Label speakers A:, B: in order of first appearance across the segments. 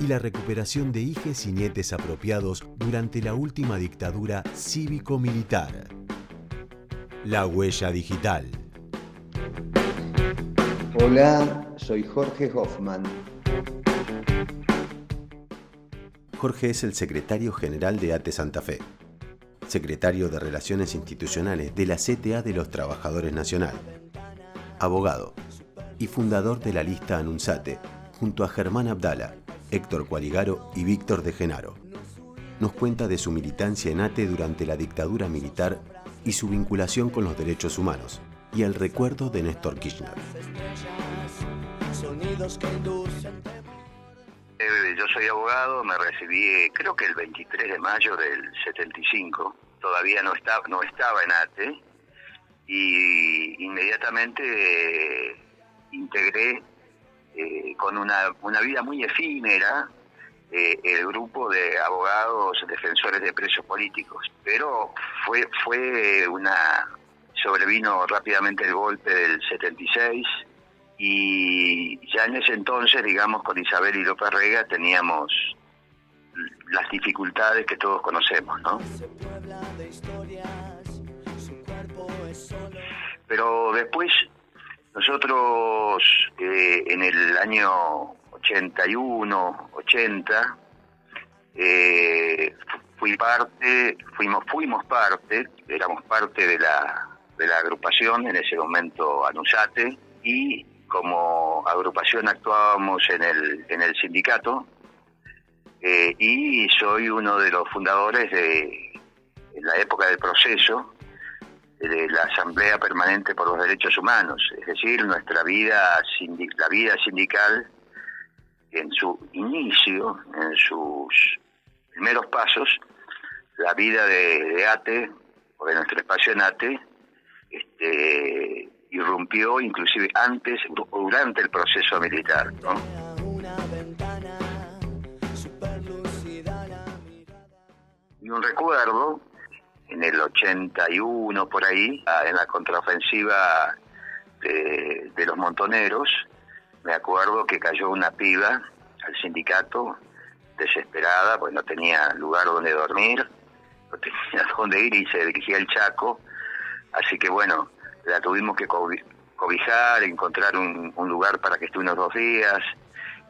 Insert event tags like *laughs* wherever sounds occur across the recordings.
A: y la recuperación de hijes y nietes apropiados durante la última dictadura cívico-militar. La huella digital.
B: Hola, soy Jorge Hoffman.
A: Jorge es el secretario general de ATE Santa Fe, secretario de Relaciones Institucionales de la CTA de los Trabajadores Nacional, abogado y fundador de la lista Anunsate, junto a Germán Abdala, Héctor Cualigaro y Víctor de Genaro. Nos cuenta de su militancia en ATE durante la dictadura militar y su vinculación con los derechos humanos, y el recuerdo de Néstor Kirchner.
C: Eh, yo soy abogado, me recibí creo que el 23 de mayo del 75, todavía no estaba, no estaba en ATE, y inmediatamente eh, integré eh, con una, una vida muy efímera eh, el grupo de abogados defensores de presos políticos. Pero fue, fue una. sobrevino rápidamente el golpe del 76 y ya en ese entonces, digamos, con Isabel y López Rega teníamos las dificultades que todos conocemos, ¿no? Pero después nosotros eh, en el año 81, 80, eh, fui fuimos, parte, éramos parte de la, agrupación, en ese momento Anusate, y como agrupación actuábamos en el, en el sindicato, eh, y soy uno de los fundadores de, la época del proceso, de la Asamblea Permanente por los Derechos Humanos, es decir, nuestra vida, la vida sindical en su inicio, en sus primeros pasos, la vida de, ATE, o de nuestro espacio en ATE, este, irrumpió inclusive antes o durante el proceso militar. Y un recuerdo en el 81 por ahí, en la contraofensiva de, los montoneros, me acuerdo que cayó una piba al sindicato desesperada, pues no tenía lugar donde dormir, no *laughs* tenía dónde ir y se dirigía al Chaco, así que bueno, la tuvimos que cobijar, encontrar un, lugar para que esté unos dos días,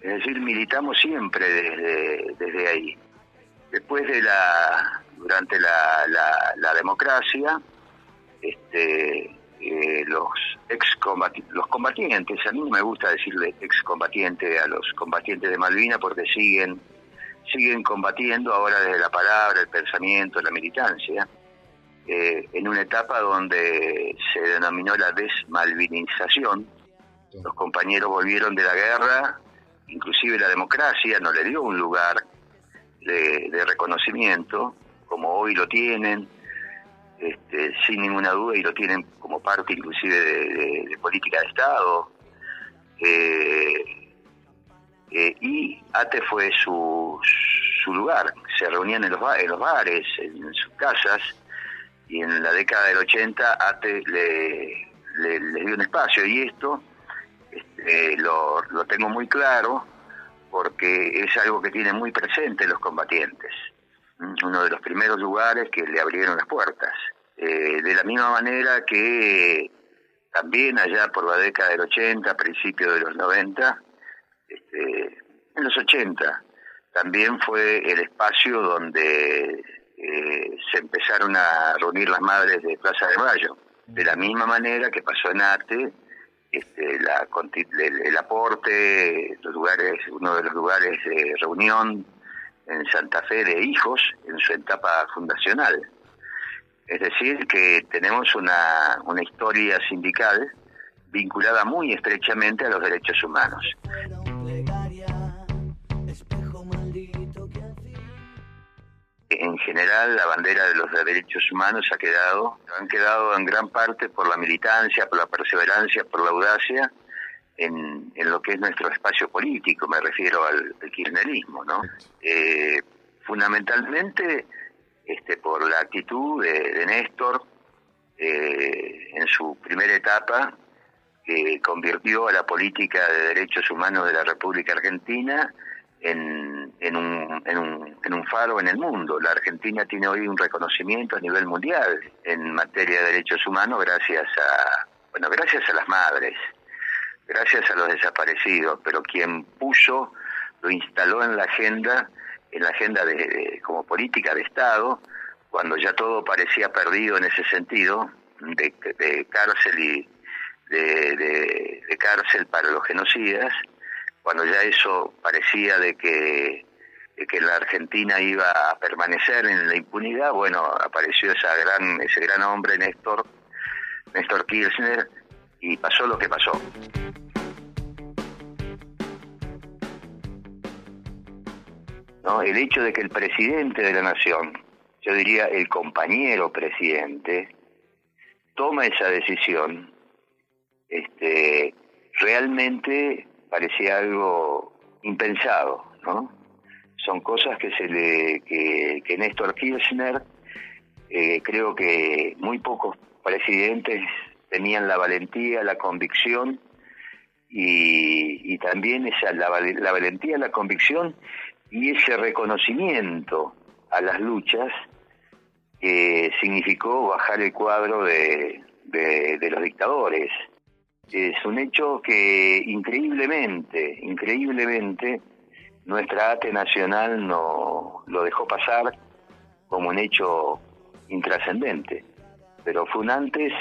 C: es decir, militamos siempre desde, desde ahí. Después de la, durante la, la, democracia, este, eh, los ex los combatientes, a mí no me gusta decirle excombatiente a los combatientes de Malvina porque siguen siguen combatiendo ahora desde la palabra, el pensamiento, la militancia, eh, en una etapa donde se denominó la desmalvinización. Los compañeros volvieron de la guerra, inclusive la democracia no le dio un lugar de reconocimiento, hoy lo tienen, este, sin ninguna duda, y lo tienen como parte inclusive de, política de Estado. Eh, eh, y ATE fue su, su lugar, se reunían en los, en los bares, en, sus casas, y en la década del 80 ATE le, dio un espacio, y esto este, lo, lo tengo muy claro porque es algo que tiene muy presente los combatientes uno de los primeros lugares que le abrieron las puertas. Eh, de la misma manera que también allá por la década del 80, principios de los 90, este, en los 80, también fue el espacio donde eh, se empezaron a reunir las madres de Plaza de Mayo. De la misma manera que pasó en Arte, este, la, el, el, aporte, los lugares, uno de los lugares de reunión en Santa Fe de hijos en su etapa fundacional. Es decir, que tenemos una, una historia sindical vinculada muy estrechamente a los derechos humanos. general la bandera de los derechos humanos ha quedado, han quedado en gran parte por la militancia, por la perseverancia, por la audacia en, lo que es nuestro espacio político, me refiero al, kirchnerismo, ¿no? Eh, fundamentalmente este, por la actitud de, Néstor eh, en su primera etapa, que convirtió a la política de derechos humanos de la República Argentina en, en, un, en, un, en un faro en el mundo. La Argentina tiene hoy un reconocimiento a nivel mundial en materia de derechos humanos gracias a, bueno, gracias a las madres, gracias a los desaparecidos, pero quien puso, lo instaló en la agenda, en la agenda de, como política de Estado, cuando ya todo parecía perdido en ese sentido, de, de cárcel y de, de cárcel para los genocidas, cuando ya eso parecía de que, que la Argentina iba a permanecer en la impunidad, bueno, apareció esa gran, ese gran hombre, Néstor, Néstor Kirchner, y pasó lo que pasó. ¿No? El hecho de que el presidente de la nación, yo diría el compañero presidente, toma esa decisión, este, realmente parecía algo impensado, ¿no? Son cosas que se le que, que Néstor Kirchner eh, creo que muy pocos presidentes tenían la valentía, la convicción y, también esa la, valentía, la convicción y ese reconocimiento a las luchas que significó bajar el cuadro de, de los dictadores es un hecho que increíblemente, increíblemente, nuestra ATE nacional no lo dejó pasar como un hecho intrascendente. Pero fue un antes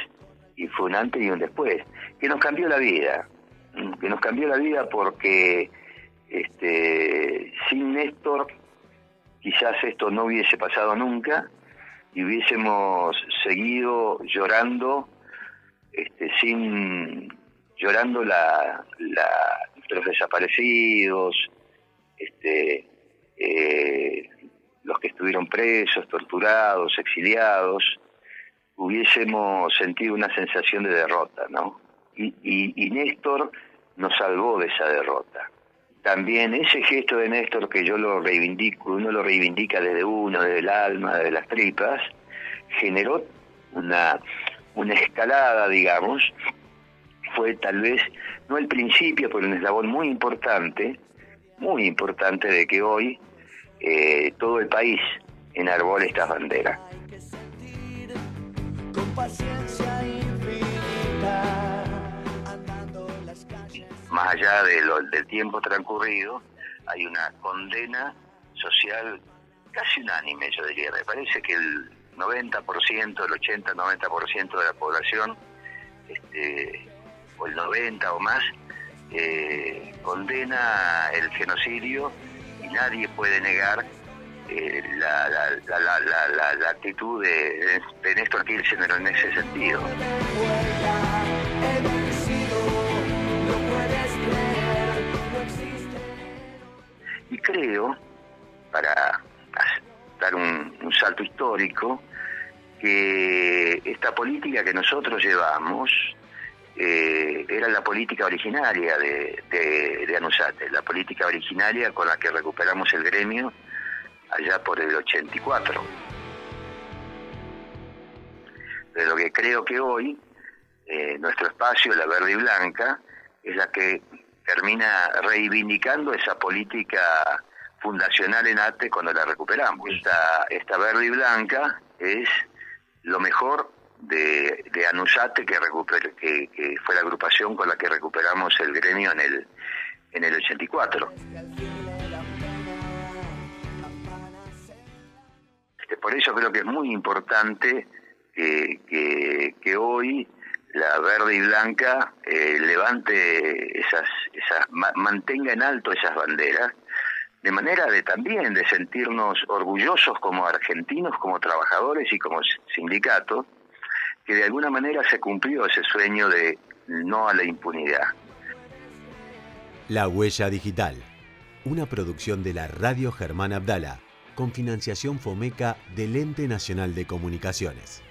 C: y fue un antes y un después, que nos cambió la vida, que nos cambió la vida porque este, sin Néstor quizás esto no hubiese pasado nunca y hubiésemos seguido llorando este, sin llorando la, los desaparecidos, este, eh, los que estuvieron presos, torturados, exiliados, hubiésemos sentido una sensación de derrota, ¿no? Y, y, Néstor nos salvó de esa derrota. También ese gesto de Néstor que yo lo reivindico, uno lo reivindica desde uno, desde el alma, desde las tripas, generó una, una escalada, digamos, fue tal vez, no el principio, pero un eslabón muy importante, muy importante de que hoy eh, todo el país enarbole estas banderas. Más allá de lo, del tiempo transcurrido, hay una condena social casi unánime, yo diría. Me parece que el 90%, el 80-90% de la población este, o el 90 o más, eh, condena el genocidio y nadie puede negar eh, la, la, la, actitud de, de Néstor Kirchner en ese sentido. Y creo, para dar un, un salto histórico, que esta política que nosotros llevamos eh, era la política originaria de, de, Anusate, la política originaria con la que recuperamos el gremio allá por el 84. De lo que creo que hoy eh, nuestro espacio, la verde y blanca, es la que termina reivindicando esa política fundacional en ATE cuando la recuperamos. Esta, esta verde y blanca es lo mejor de, de Anusate, que, que, que, fue la agrupación con la que recuperamos el gremio en el, en el 84. Por eso creo que es muy importante que, hoy la verde y blanca eh, levante esas, esas, mantenga en alto esas banderas, de manera de también de sentirnos orgullosos como argentinos, como trabajadores y como sindicatos, que de alguna manera se cumplió ese sueño de no a la impunidad.
A: La huella digital, una producción de la Radio Germán Abdala, con financiación FOMECA del Ente Nacional de Comunicaciones.